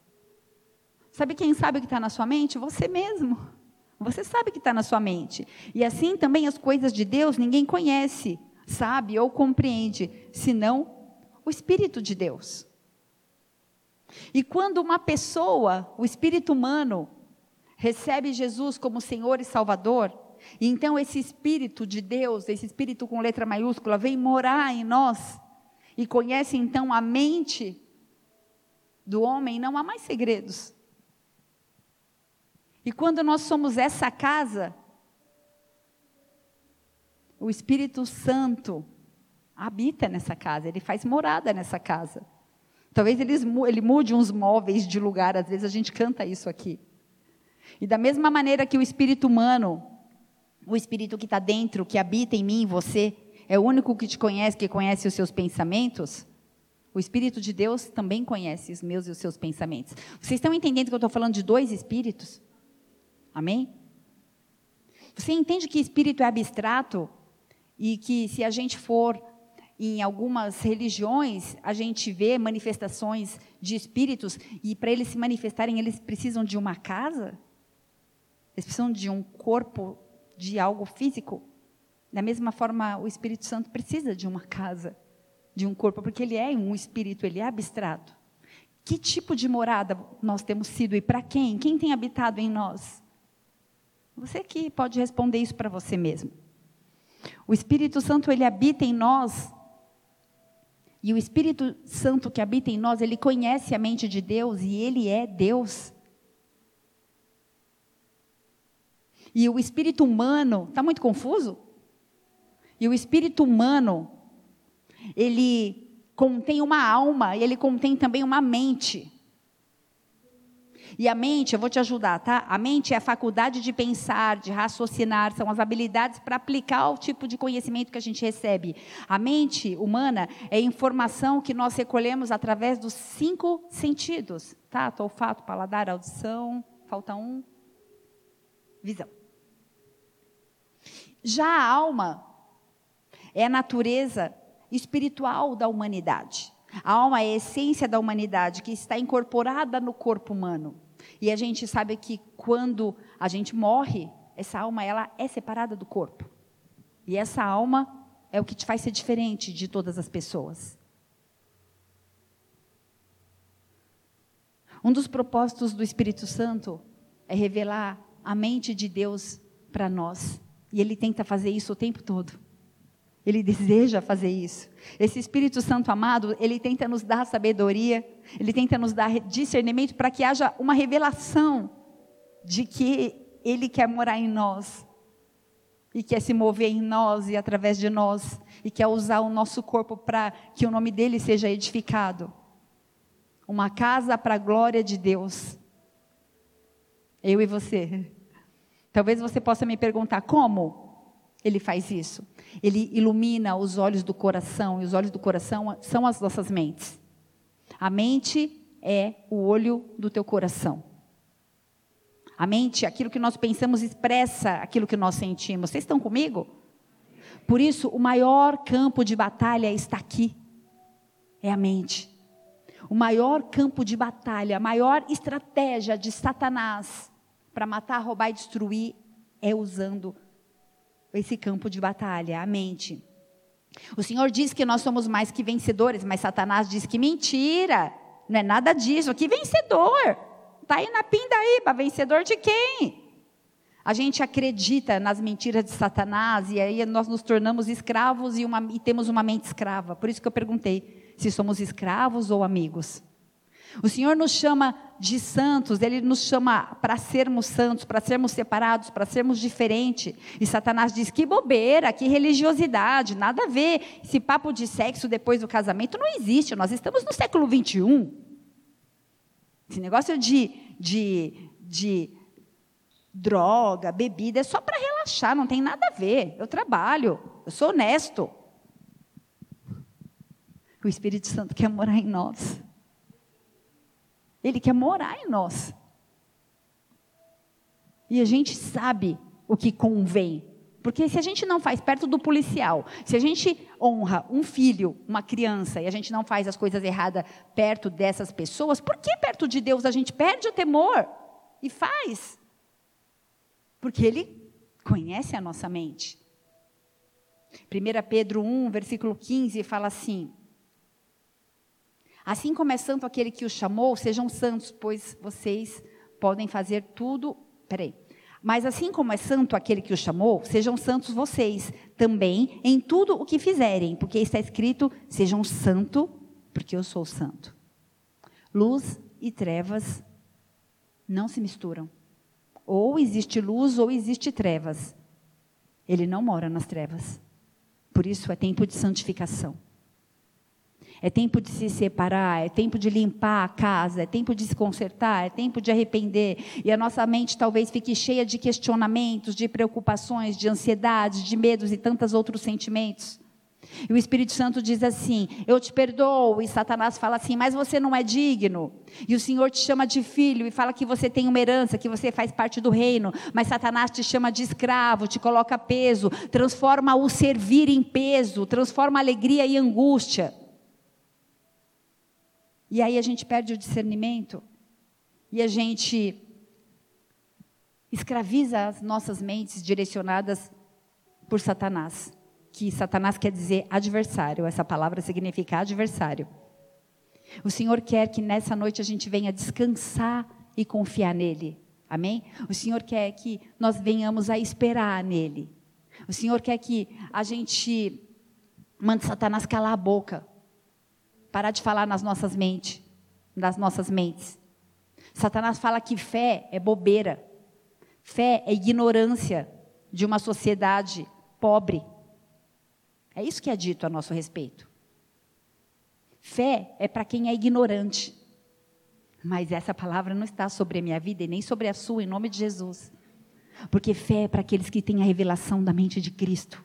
Sabe quem sabe o que está na sua mente? Você mesmo. Você sabe o que está na sua mente. E assim também as coisas de Deus ninguém conhece. sabe ou compreende, senão o Espírito de Deus. E quando uma pessoa, o espírito humano, recebe Jesus como Senhor e Salvador, e então esse Espírito de Deus, esse Espírito com letra maiúscula, vem morar em nós, e conhece então a mente do homem, não há mais segredos. E quando nós somos essa casa, o Espírito Santo habita nessa casa, ele faz morada nessa casa. Talvez ele, ele mude uns móveis de lugar, às vezes a gente canta isso aqui. E da mesma maneira que o espírito humano, o espírito que está dentro, que habita em mim, em você, é o único que te conhece, que conhece os seus pensamentos, o Espírito de Deus também conhece os meus e os seus pensamentos. Vocês estão entendendo que eu estou falando de dois espíritos? Amém? Você entende que espírito é abstrato e que se a gente for em algumas religiões, a gente vê manifestações de espíritos e para eles se manifestarem, eles precisam de uma casa? Eles precisam de um corpo, de algo físico? Da mesma forma, o Espírito Santo precisa de uma casa, de um corpo, porque ele é um espírito, ele é abstrato. Que tipo de morada nós temos sido e para quem? Quem tem habitado em nós? Você que pode responder isso para você mesmo. O Espírito Santo, ele habita em nós e o Espírito Santo que habita em nós, ele conhece a mente de Deus e ele é Deus. E o espírito humano, está muito confuso? E o espírito humano, ele contém uma alma e ele contém também uma mente. E a mente, eu vou te ajudar, tá? A mente é a faculdade de pensar, de raciocinar, são as habilidades para aplicar o tipo de conhecimento que a gente recebe. A mente humana é informação que nós recolhemos através dos cinco sentidos, tá? Olfato, paladar, audição, falta um, visão. Já a alma é a natureza espiritual da humanidade. A alma é a essência da humanidade que está incorporada no corpo humano. E a gente sabe que quando a gente morre, essa alma ela é separada do corpo. E essa alma é o que te faz ser diferente de todas as pessoas. Um dos propósitos do Espírito Santo é revelar a mente de Deus para nós. E ele tenta fazer isso o tempo todo. Ele deseja fazer isso. Esse Espírito Santo amado, ele tenta nos dar sabedoria, ele tenta nos dar discernimento para que haja uma revelação de que ele quer morar em nós e quer se mover em nós e através de nós e quer usar o nosso corpo para que o nome dele seja edificado. Uma casa para a glória de Deus. Eu e você. Talvez você possa me perguntar como ele faz isso. Ele ilumina os olhos do coração, e os olhos do coração são as nossas mentes. A mente é o olho do teu coração. A mente, aquilo que nós pensamos, expressa aquilo que nós sentimos. Vocês estão comigo? Por isso, o maior campo de batalha está aqui. É a mente. O maior campo de batalha, a maior estratégia de Satanás para matar, roubar e destruir é usando esse campo de batalha, a mente. O Senhor diz que nós somos mais que vencedores, mas Satanás diz que mentira, não é nada disso. Que vencedor? Está aí na pindaíba, vencedor de quem? A gente acredita nas mentiras de Satanás e aí nós nos tornamos escravos e, uma, e temos uma mente escrava. Por isso que eu perguntei se somos escravos ou amigos. O Senhor nos chama de santos, Ele nos chama para sermos santos, para sermos separados, para sermos diferentes. E Satanás diz: que bobeira, que religiosidade, nada a ver. Esse papo de sexo depois do casamento não existe, nós estamos no século 21. Esse negócio de, de, de droga, bebida, é só para relaxar, não tem nada a ver. Eu trabalho, eu sou honesto. O Espírito Santo quer morar em nós. Ele quer morar em nós. E a gente sabe o que convém. Porque se a gente não faz perto do policial, se a gente honra um filho, uma criança, e a gente não faz as coisas erradas perto dessas pessoas, por que perto de Deus a gente perde o temor e faz? Porque Ele conhece a nossa mente. 1 Pedro 1, versículo 15, fala assim: Assim como é santo aquele que o chamou, sejam santos, pois vocês podem fazer tudo. Peraí. Mas assim como é santo aquele que o chamou, sejam santos vocês também em tudo o que fizerem, porque está escrito: sejam santo, porque eu sou santo. Luz e trevas não se misturam. Ou existe luz ou existe trevas. Ele não mora nas trevas. Por isso é tempo de santificação. É tempo de se separar, é tempo de limpar a casa, é tempo de se consertar, é tempo de arrepender. E a nossa mente talvez fique cheia de questionamentos, de preocupações, de ansiedades, de medos e tantos outros sentimentos. E o Espírito Santo diz assim: Eu te perdoo. E Satanás fala assim: Mas você não é digno. E o Senhor te chama de filho e fala que você tem uma herança, que você faz parte do reino. Mas Satanás te chama de escravo, te coloca peso, transforma o servir em peso, transforma alegria em angústia. E aí a gente perde o discernimento e a gente escraviza as nossas mentes direcionadas por Satanás. Que Satanás quer dizer adversário, essa palavra significa adversário. O Senhor quer que nessa noite a gente venha descansar e confiar nele. Amém? O Senhor quer que nós venhamos a esperar nele. O Senhor quer que a gente mande Satanás calar a boca parar de falar nas nossas mentes, nas nossas mentes. Satanás fala que fé é bobeira. Fé é ignorância de uma sociedade pobre. É isso que é dito a nosso respeito. Fé é para quem é ignorante. Mas essa palavra não está sobre a minha vida e nem sobre a sua, em nome de Jesus. Porque fé é para aqueles que têm a revelação da mente de Cristo.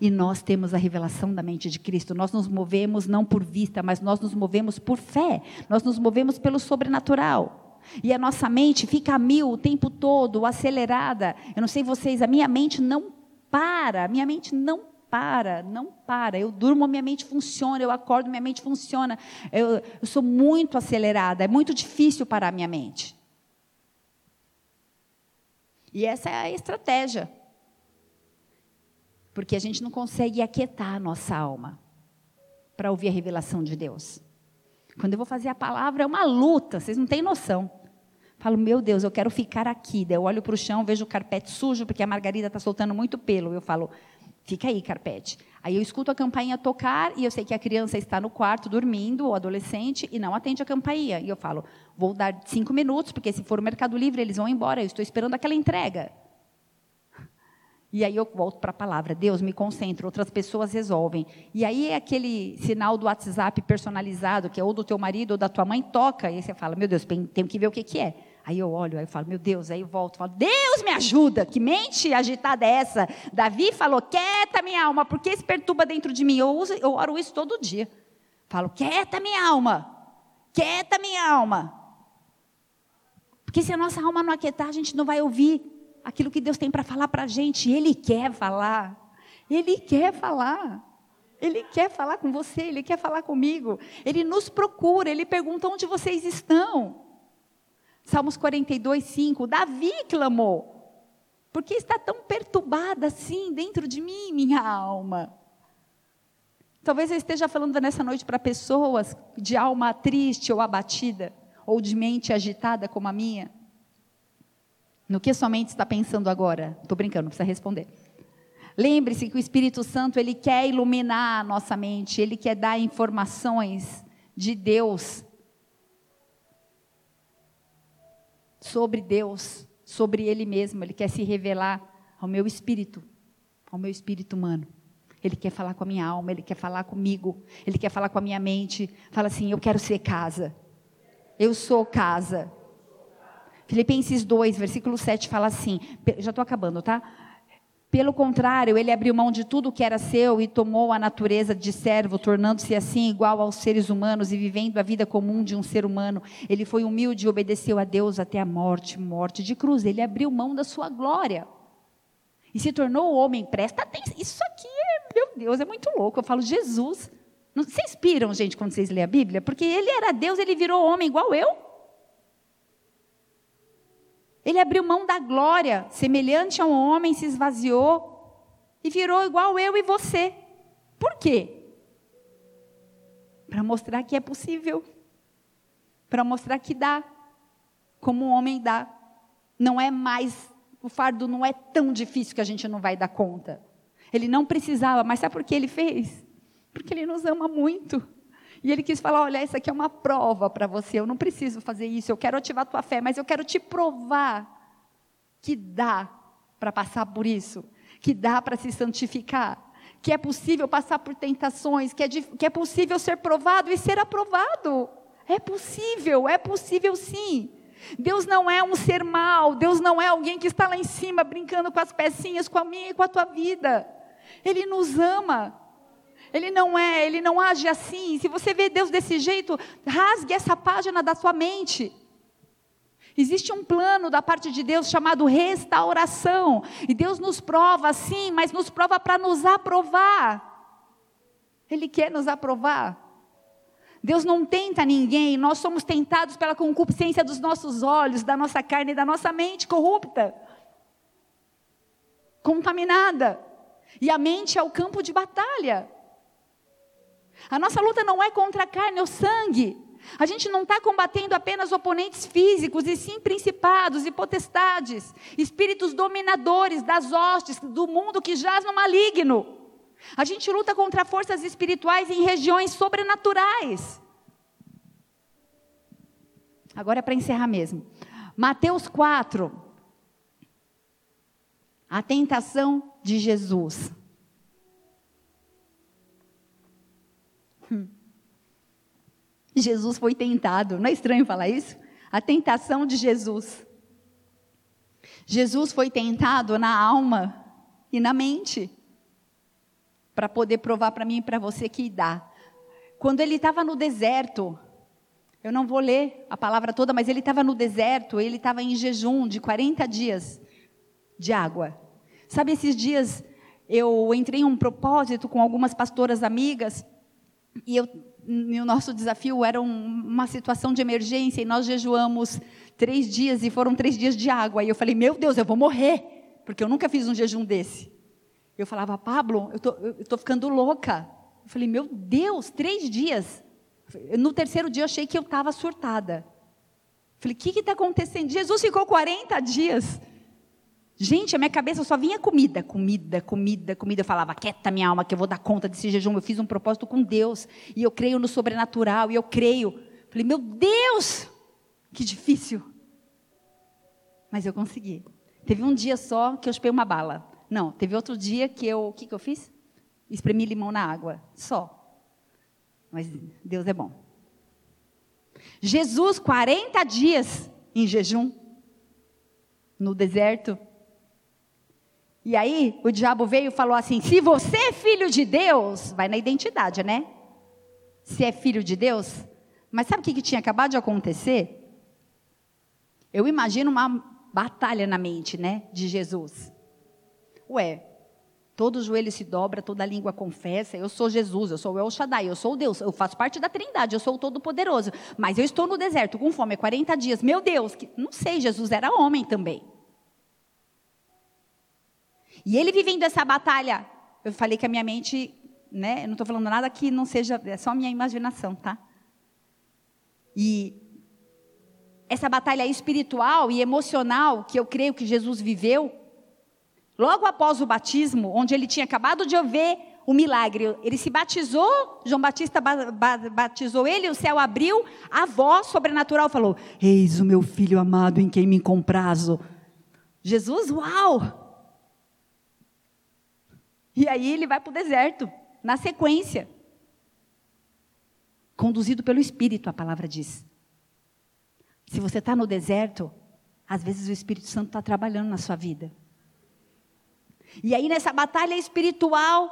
E nós temos a revelação da mente de Cristo. Nós nos movemos não por vista, mas nós nos movemos por fé. Nós nos movemos pelo sobrenatural. E a nossa mente fica a mil o tempo todo, acelerada. Eu não sei vocês, a minha mente não para. A minha mente não para, não para. Eu durmo, minha mente funciona. Eu acordo, minha mente funciona. Eu, eu sou muito acelerada. É muito difícil parar a minha mente. E essa é a estratégia porque a gente não consegue aquietar a nossa alma para ouvir a revelação de Deus. Quando eu vou fazer a palavra, é uma luta, vocês não têm noção. Falo, meu Deus, eu quero ficar aqui. Daí eu olho para o chão, vejo o carpete sujo, porque a Margarida está soltando muito pelo. Eu falo, fica aí, carpete. Aí eu escuto a campainha tocar e eu sei que a criança está no quarto dormindo, o adolescente, e não atende a campainha. E eu falo, vou dar cinco minutos, porque se for o Mercado Livre, eles vão embora. Eu estou esperando aquela entrega. E aí eu volto para a palavra, Deus, me concentro, outras pessoas resolvem. E aí é aquele sinal do WhatsApp personalizado, que é ou do teu marido ou da tua mãe, toca, e aí você fala, meu Deus, tenho que ver o que, que é. Aí eu olho, aí eu falo, meu Deus, aí eu volto, falo, Deus me ajuda, que mente agitada é essa? Davi falou, quieta minha alma, por que se perturba dentro de mim? Eu, uso, eu oro isso todo dia. Falo, quieta minha alma, quieta minha alma. Porque se a nossa alma não aquietar, a gente não vai ouvir aquilo que Deus tem para falar para a gente. Ele quer falar. Ele quer falar. Ele quer falar com você, ele quer falar comigo. Ele nos procura, ele pergunta onde vocês estão. Salmos 42, 5. Davi clamou. Por que está tão perturbada assim dentro de mim, minha alma? Talvez eu esteja falando nessa noite para pessoas de alma triste ou abatida, ou de mente agitada como a minha. No que sua mente está pensando agora? Estou brincando, não precisa responder. Lembre-se que o Espírito Santo ele quer iluminar a nossa mente, ele quer dar informações de Deus sobre Deus, sobre Ele mesmo. Ele quer se revelar ao meu espírito, ao meu espírito humano. Ele quer falar com a minha alma, ele quer falar comigo, ele quer falar com a minha mente. Fala assim: Eu quero ser casa. Eu sou casa. Filipenses 2, versículo 7 fala assim: já estou acabando, tá? Pelo contrário, ele abriu mão de tudo que era seu e tomou a natureza de servo, tornando-se assim igual aos seres humanos e vivendo a vida comum de um ser humano. Ele foi humilde e obedeceu a Deus até a morte morte de cruz. Ele abriu mão da sua glória e se tornou homem. Presta atenção, isso aqui é, meu Deus, é muito louco. Eu falo, Jesus. Não, vocês inspiram, gente, quando vocês lêem a Bíblia? Porque ele era Deus, ele virou homem igual eu. Ele abriu mão da glória, semelhante a um homem, se esvaziou. e virou igual eu e você. Por quê? Para mostrar que é possível. Para mostrar que dá. Como um homem dá. Não é mais, o fardo não é tão difícil que a gente não vai dar conta. Ele não precisava, mas sabe por que ele fez? Porque ele nos ama muito. E ele quis falar: olha, isso aqui é uma prova para você. Eu não preciso fazer isso. Eu quero ativar a tua fé, mas eu quero te provar que dá para passar por isso, que dá para se santificar, que é possível passar por tentações, que é, que é possível ser provado e ser aprovado. É possível, é possível sim. Deus não é um ser mau, Deus não é alguém que está lá em cima brincando com as pecinhas, com a minha e com a tua vida. Ele nos ama. Ele não é, ele não age assim. Se você vê Deus desse jeito, rasgue essa página da sua mente. Existe um plano da parte de Deus chamado restauração. E Deus nos prova, sim, mas nos prova para nos aprovar. Ele quer nos aprovar. Deus não tenta ninguém, nós somos tentados pela concupiscência dos nossos olhos, da nossa carne e da nossa mente corrupta, contaminada. E a mente é o campo de batalha. A nossa luta não é contra a carne ou sangue. A gente não está combatendo apenas oponentes físicos, e sim principados e potestades, espíritos dominadores das hostes do mundo que jaz no maligno. A gente luta contra forças espirituais em regiões sobrenaturais. Agora é para encerrar mesmo. Mateus 4. A tentação de Jesus. Jesus foi tentado. Não é estranho falar isso? A tentação de Jesus. Jesus foi tentado na alma e na mente para poder provar para mim e para você que dá. Quando ele estava no deserto, eu não vou ler a palavra toda, mas ele estava no deserto, ele estava em jejum de 40 dias de água. Sabe, esses dias eu entrei em um propósito com algumas pastoras amigas, e, eu, e o nosso desafio era um, uma situação de emergência, e nós jejuamos três dias, e foram três dias de água. E eu falei, meu Deus, eu vou morrer, porque eu nunca fiz um jejum desse. Eu falava, Pablo, eu tô, estou ficando louca. Eu falei, meu Deus, três dias. No terceiro dia eu achei que eu estava surtada. Eu falei, o que está acontecendo? Jesus ficou 40 dias. Gente, a minha cabeça só vinha comida, comida, comida, comida. Eu falava, quieta minha alma, que eu vou dar conta desse jejum. Eu fiz um propósito com Deus. E eu creio no sobrenatural, e eu creio. Falei, meu Deus, que difícil. Mas eu consegui. Teve um dia só que eu chupei uma bala. Não, teve outro dia que eu, o que, que eu fiz? Espremi limão na água, só. Mas Deus é bom. Jesus, 40 dias em jejum, no deserto. E aí, o diabo veio e falou assim: se você é filho de Deus, vai na identidade, né? Se é filho de Deus. Mas sabe o que, que tinha acabado de acontecer? Eu imagino uma batalha na mente, né, de Jesus. Ué, todo joelho se dobra, toda língua confessa, eu sou Jesus, eu sou o El Shaddai, eu sou Deus, eu faço parte da trindade, eu sou o Todo-Poderoso. Mas eu estou no deserto com fome há 40 dias. Meu Deus, que, não sei, Jesus era homem também. E ele vivendo essa batalha, eu falei que a minha mente, né, eu não estou falando nada que não seja, é só a minha imaginação, tá? E essa batalha espiritual e emocional que eu creio que Jesus viveu, Logo após o batismo, onde ele tinha acabado de ver o milagre, ele se batizou, João Batista batizou ele, o céu abriu, a voz sobrenatural falou: Eis o meu filho amado em quem me comprazo. Jesus, uau! E aí ele vai para o deserto, na sequência. Conduzido pelo Espírito, a palavra diz. Se você está no deserto, às vezes o Espírito Santo está trabalhando na sua vida. E aí nessa batalha espiritual,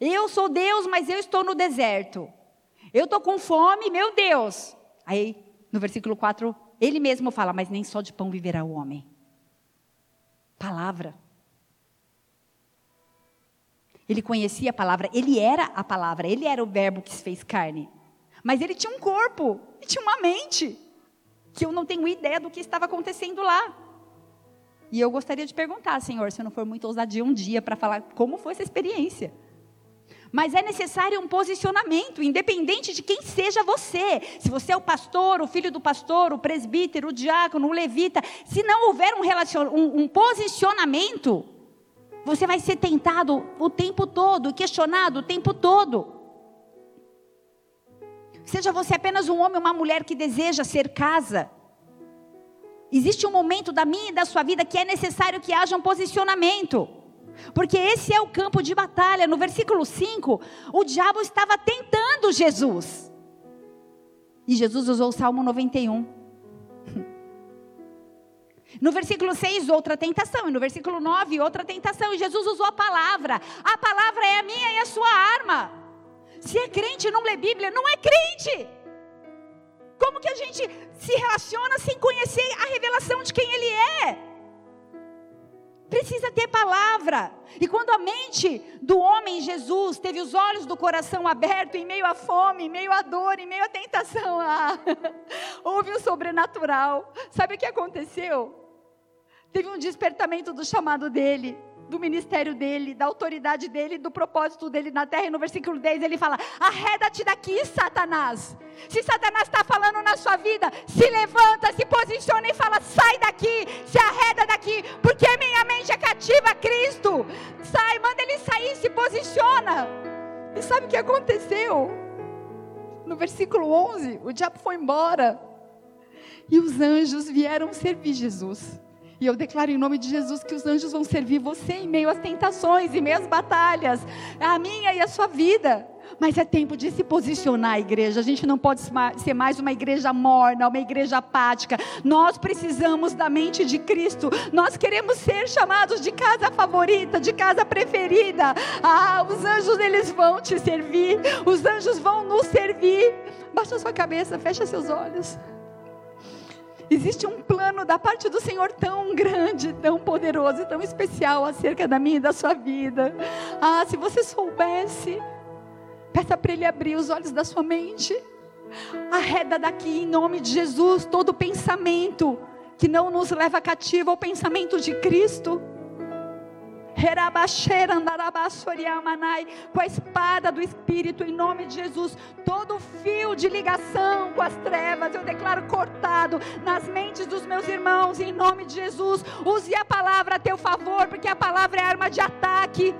eu sou Deus, mas eu estou no deserto. Eu estou com fome, meu Deus. Aí no versículo 4, ele mesmo fala: Mas nem só de pão viverá o homem. Palavra. Ele conhecia a palavra, ele era a palavra, ele era o verbo que se fez carne. Mas ele tinha um corpo, e tinha uma mente, que eu não tenho ideia do que estava acontecendo lá. E eu gostaria de perguntar, Senhor, se eu não for muito ousadia um dia para falar como foi essa experiência. Mas é necessário um posicionamento, independente de quem seja você. Se você é o pastor, o filho do pastor, o presbítero, o diácono, o levita, se não houver um, relacion... um, um posicionamento, você vai ser tentado o tempo todo, questionado o tempo todo. Seja você apenas um homem ou uma mulher que deseja ser casa. Existe um momento da minha e da sua vida que é necessário que haja um posicionamento. Porque esse é o campo de batalha. No versículo 5, o diabo estava tentando Jesus. E Jesus usou o Salmo 91. No versículo 6, outra tentação. E no versículo 9, outra tentação. E Jesus usou a palavra. A palavra é a minha e a sua arma. Se é crente e não lê Bíblia, não é crente. Como que a gente se relaciona sem conhecer a revelação de quem Ele é? Precisa ter palavra. E quando a mente do homem Jesus teve os olhos do coração abertos, em meio à fome, em meio à dor, em meio à tentação, ah, (laughs) houve um sobrenatural. Sabe o que aconteceu? Teve um despertamento do chamado dele do ministério dele, da autoridade dele, do propósito dele na terra. E no versículo 10 ele fala: Arreda-te daqui, Satanás. Se Satanás está falando na sua vida, se levanta, se posiciona e fala: Sai daqui, se arreda daqui, porque minha mente é cativa a Cristo. Sai, manda ele sair, se posiciona. E sabe o que aconteceu? No versículo 11, o diabo foi embora. E os anjos vieram servir Jesus. E eu declaro em nome de Jesus que os anjos vão servir você em meio às tentações, em meio às batalhas, a minha e a sua vida. Mas é tempo de se posicionar, igreja. A gente não pode ser mais uma igreja morna, uma igreja apática. Nós precisamos da mente de Cristo. Nós queremos ser chamados de casa favorita, de casa preferida. Ah, os anjos eles vão te servir. Os anjos vão nos servir. Baixa sua cabeça, fecha seus olhos. Existe um plano da parte do Senhor tão grande, tão poderoso e tão especial acerca da minha e da sua vida. Ah, se você soubesse, peça para Ele abrir os olhos da sua mente. Arreda daqui, em nome de Jesus, todo pensamento que não nos leva cativo ao pensamento de Cristo com a espada do Espírito, em nome de Jesus, todo fio de ligação com as trevas, eu declaro cortado nas mentes dos meus irmãos, em nome de Jesus. Use a palavra a teu favor, porque a palavra é arma de ataque.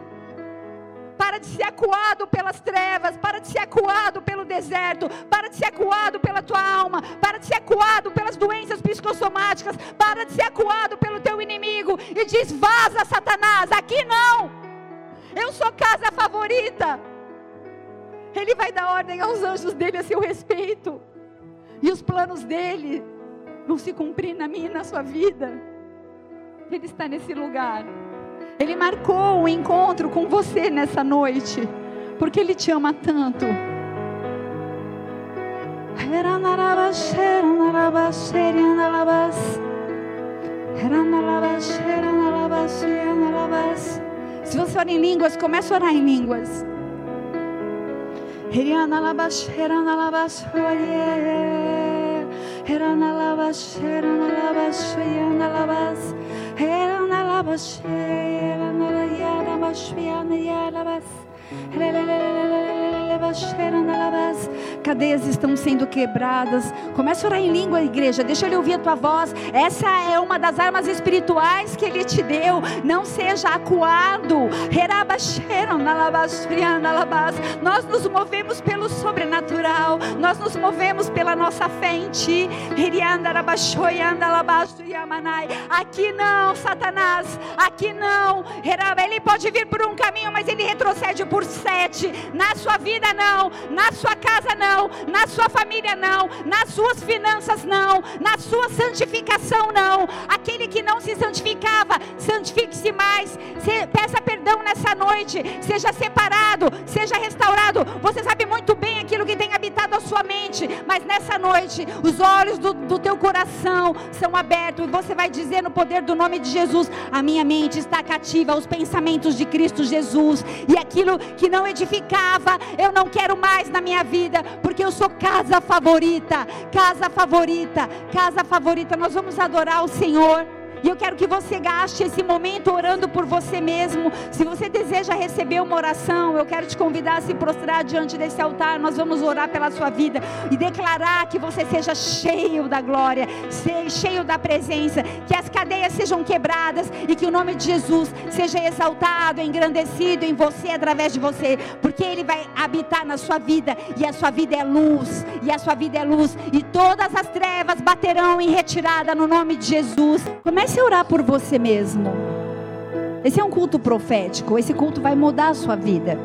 Para de ser acuado pelas trevas, para de ser acuado pelo deserto, para de ser acuado pela tua alma, para de ser acuado pelas doenças psicossomáticas, para de ser acuado pelo teu inimigo e diz: vaza, Satanás, aqui não. Eu sou casa favorita. Ele vai dar ordem aos anjos dele a seu respeito, e os planos dele vão se cumprir na minha e na sua vida. Ele está nesse lugar. Ele marcou um encontro com você nessa noite, porque Ele te ama tanto. Se você orar em línguas, comece a orar em línguas. Herana labas, herana labas, herana labas, herana labas, herana Hallelujah. Cadeias estão sendo quebradas. Começa a orar em língua, igreja. Deixa ele ouvir a tua voz. Essa é uma das armas espirituais que ele te deu. Não seja acuado. Nós nos movemos pelo sobrenatural. Nós nos movemos pela nossa fé em ti. Aqui não, Satanás. Aqui não. Ele pode vir por um caminho, mas ele retrocede por sete. Na sua vida, não. Na sua casa, não. Na sua família, não. Nas suas finanças, não. Na sua santificação, não. Aquele que não se santificava, santifique-se mais. Peça perdão nessa noite. Seja separado, seja restaurado. Você sabe muito bem aquilo que tem habitado a sua mente, mas nessa noite, os olhos do, do teu coração são abertos e você vai dizer no poder do nome de Jesus: A minha mente está cativa aos pensamentos de Cristo Jesus, e aquilo que não edificava, eu não quero mais na minha vida, porque eu sou casa favorita, casa favorita, casa favorita. Nós vamos adorar o Senhor. E eu quero que você gaste esse momento orando por você mesmo. Se você deseja receber uma oração, eu quero te convidar a se prostrar diante desse altar. Nós vamos orar pela sua vida e declarar que você seja cheio da glória, cheio da presença, que as cadeias sejam quebradas e que o nome de Jesus seja exaltado, engrandecido em você através de você, porque ele vai habitar na sua vida e a sua vida é luz, e a sua vida é luz, e todas as trevas baterão em retirada no nome de Jesus. Comece a orar por você mesmo. Esse é um culto profético, esse culto vai mudar a sua vida.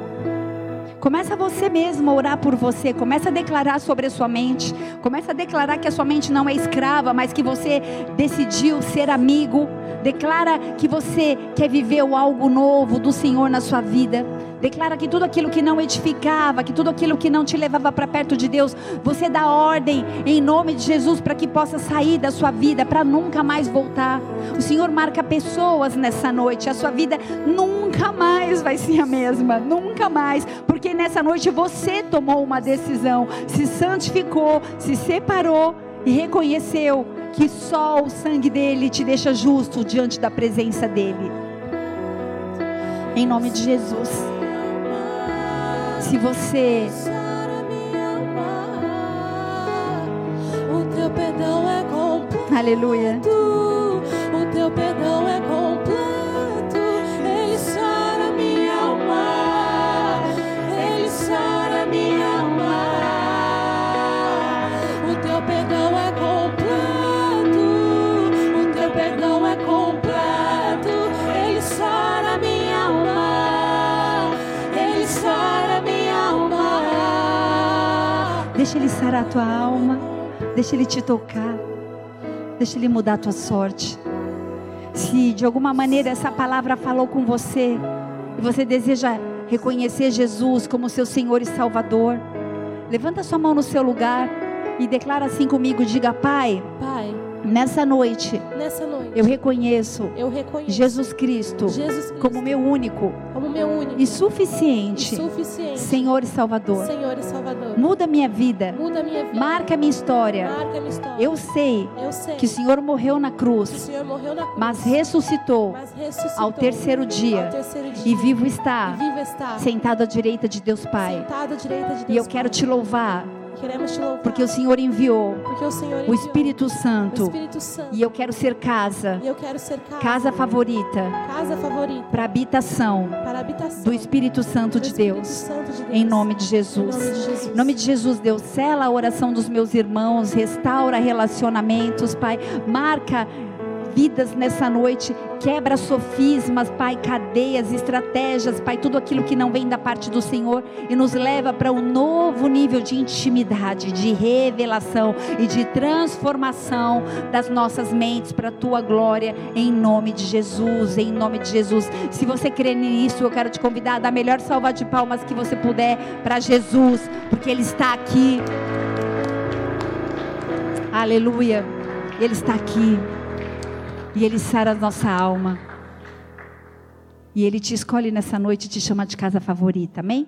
Começa você mesmo a orar por você, começa a declarar sobre a sua mente, começa a declarar que a sua mente não é escrava, mas que você decidiu ser amigo. Declara que você quer viver algo novo do Senhor na sua vida. Declara que tudo aquilo que não edificava, que tudo aquilo que não te levava para perto de Deus, você dá ordem em nome de Jesus para que possa sair da sua vida, para nunca mais voltar. O Senhor marca pessoas nessa noite, a sua vida nunca mais vai ser a mesma, nunca mais, porque nessa noite você tomou uma decisão, se santificou, se separou e reconheceu que só o sangue dele te deixa justo diante da presença dele. Em nome de Jesus. Se você é. Aleluia. O teu perdão é Deixa ele sarar a tua alma. Deixa ele te tocar. Deixa ele mudar a tua sorte. Se de alguma maneira essa palavra falou com você e você deseja reconhecer Jesus como seu Senhor e Salvador, levanta sua mão no seu lugar e declara assim comigo: diga, Pai, Pai, nessa noite nessa noite eu reconheço eu reconheço Jesus Cristo Jesus Cristo como meu único como meu único e suficiente e suficiente Senhor e Salvador. Senhor e. Muda minha vida, Muda minha vida. marca minha história. Marca minha história. Eu sei Eu sei que o Senhor morreu na cruz, morreu na cruz, mas ressuscitou mas ressuscitou ao terceiro dia ao terceiro dia e vivo e está, vivo está sentado à direita de Deus Pai. de Deus. E eu quero te louvar, Queremos te louvar porque o Senhor enviou porque o Senhor o enviou Espírito o Santo Espírito Santo. e eu quero ser casa, E eu quero ser casa, casa favorita casa favorita para habitação para a habitação do Espírito Santo do de Espírito Deus. Santo de Deus. Em nome de Em Jesus. nome de Jesus. Em nome de Jesus, Deus, sela a oração dos meus irmãos, restaura relacionamentos, Pai. Marca vidas nessa noite, quebra sofismas, Pai, cadeias, estratégias, Pai, tudo aquilo que não vem da parte do Senhor e nos leva para um novo nível de intimidade, de revelação e de transformação das nossas mentes para a tua glória, em nome de Jesus, em nome de Jesus. Se você crê nisso, eu quero te convidar a dar a melhor salva de palmas que você puder para Jesus, porque Ele está aqui. Aleluia. Ele está aqui. E Ele sara a nossa alma. E Ele te escolhe nessa noite e te chama de casa favorita. Amém?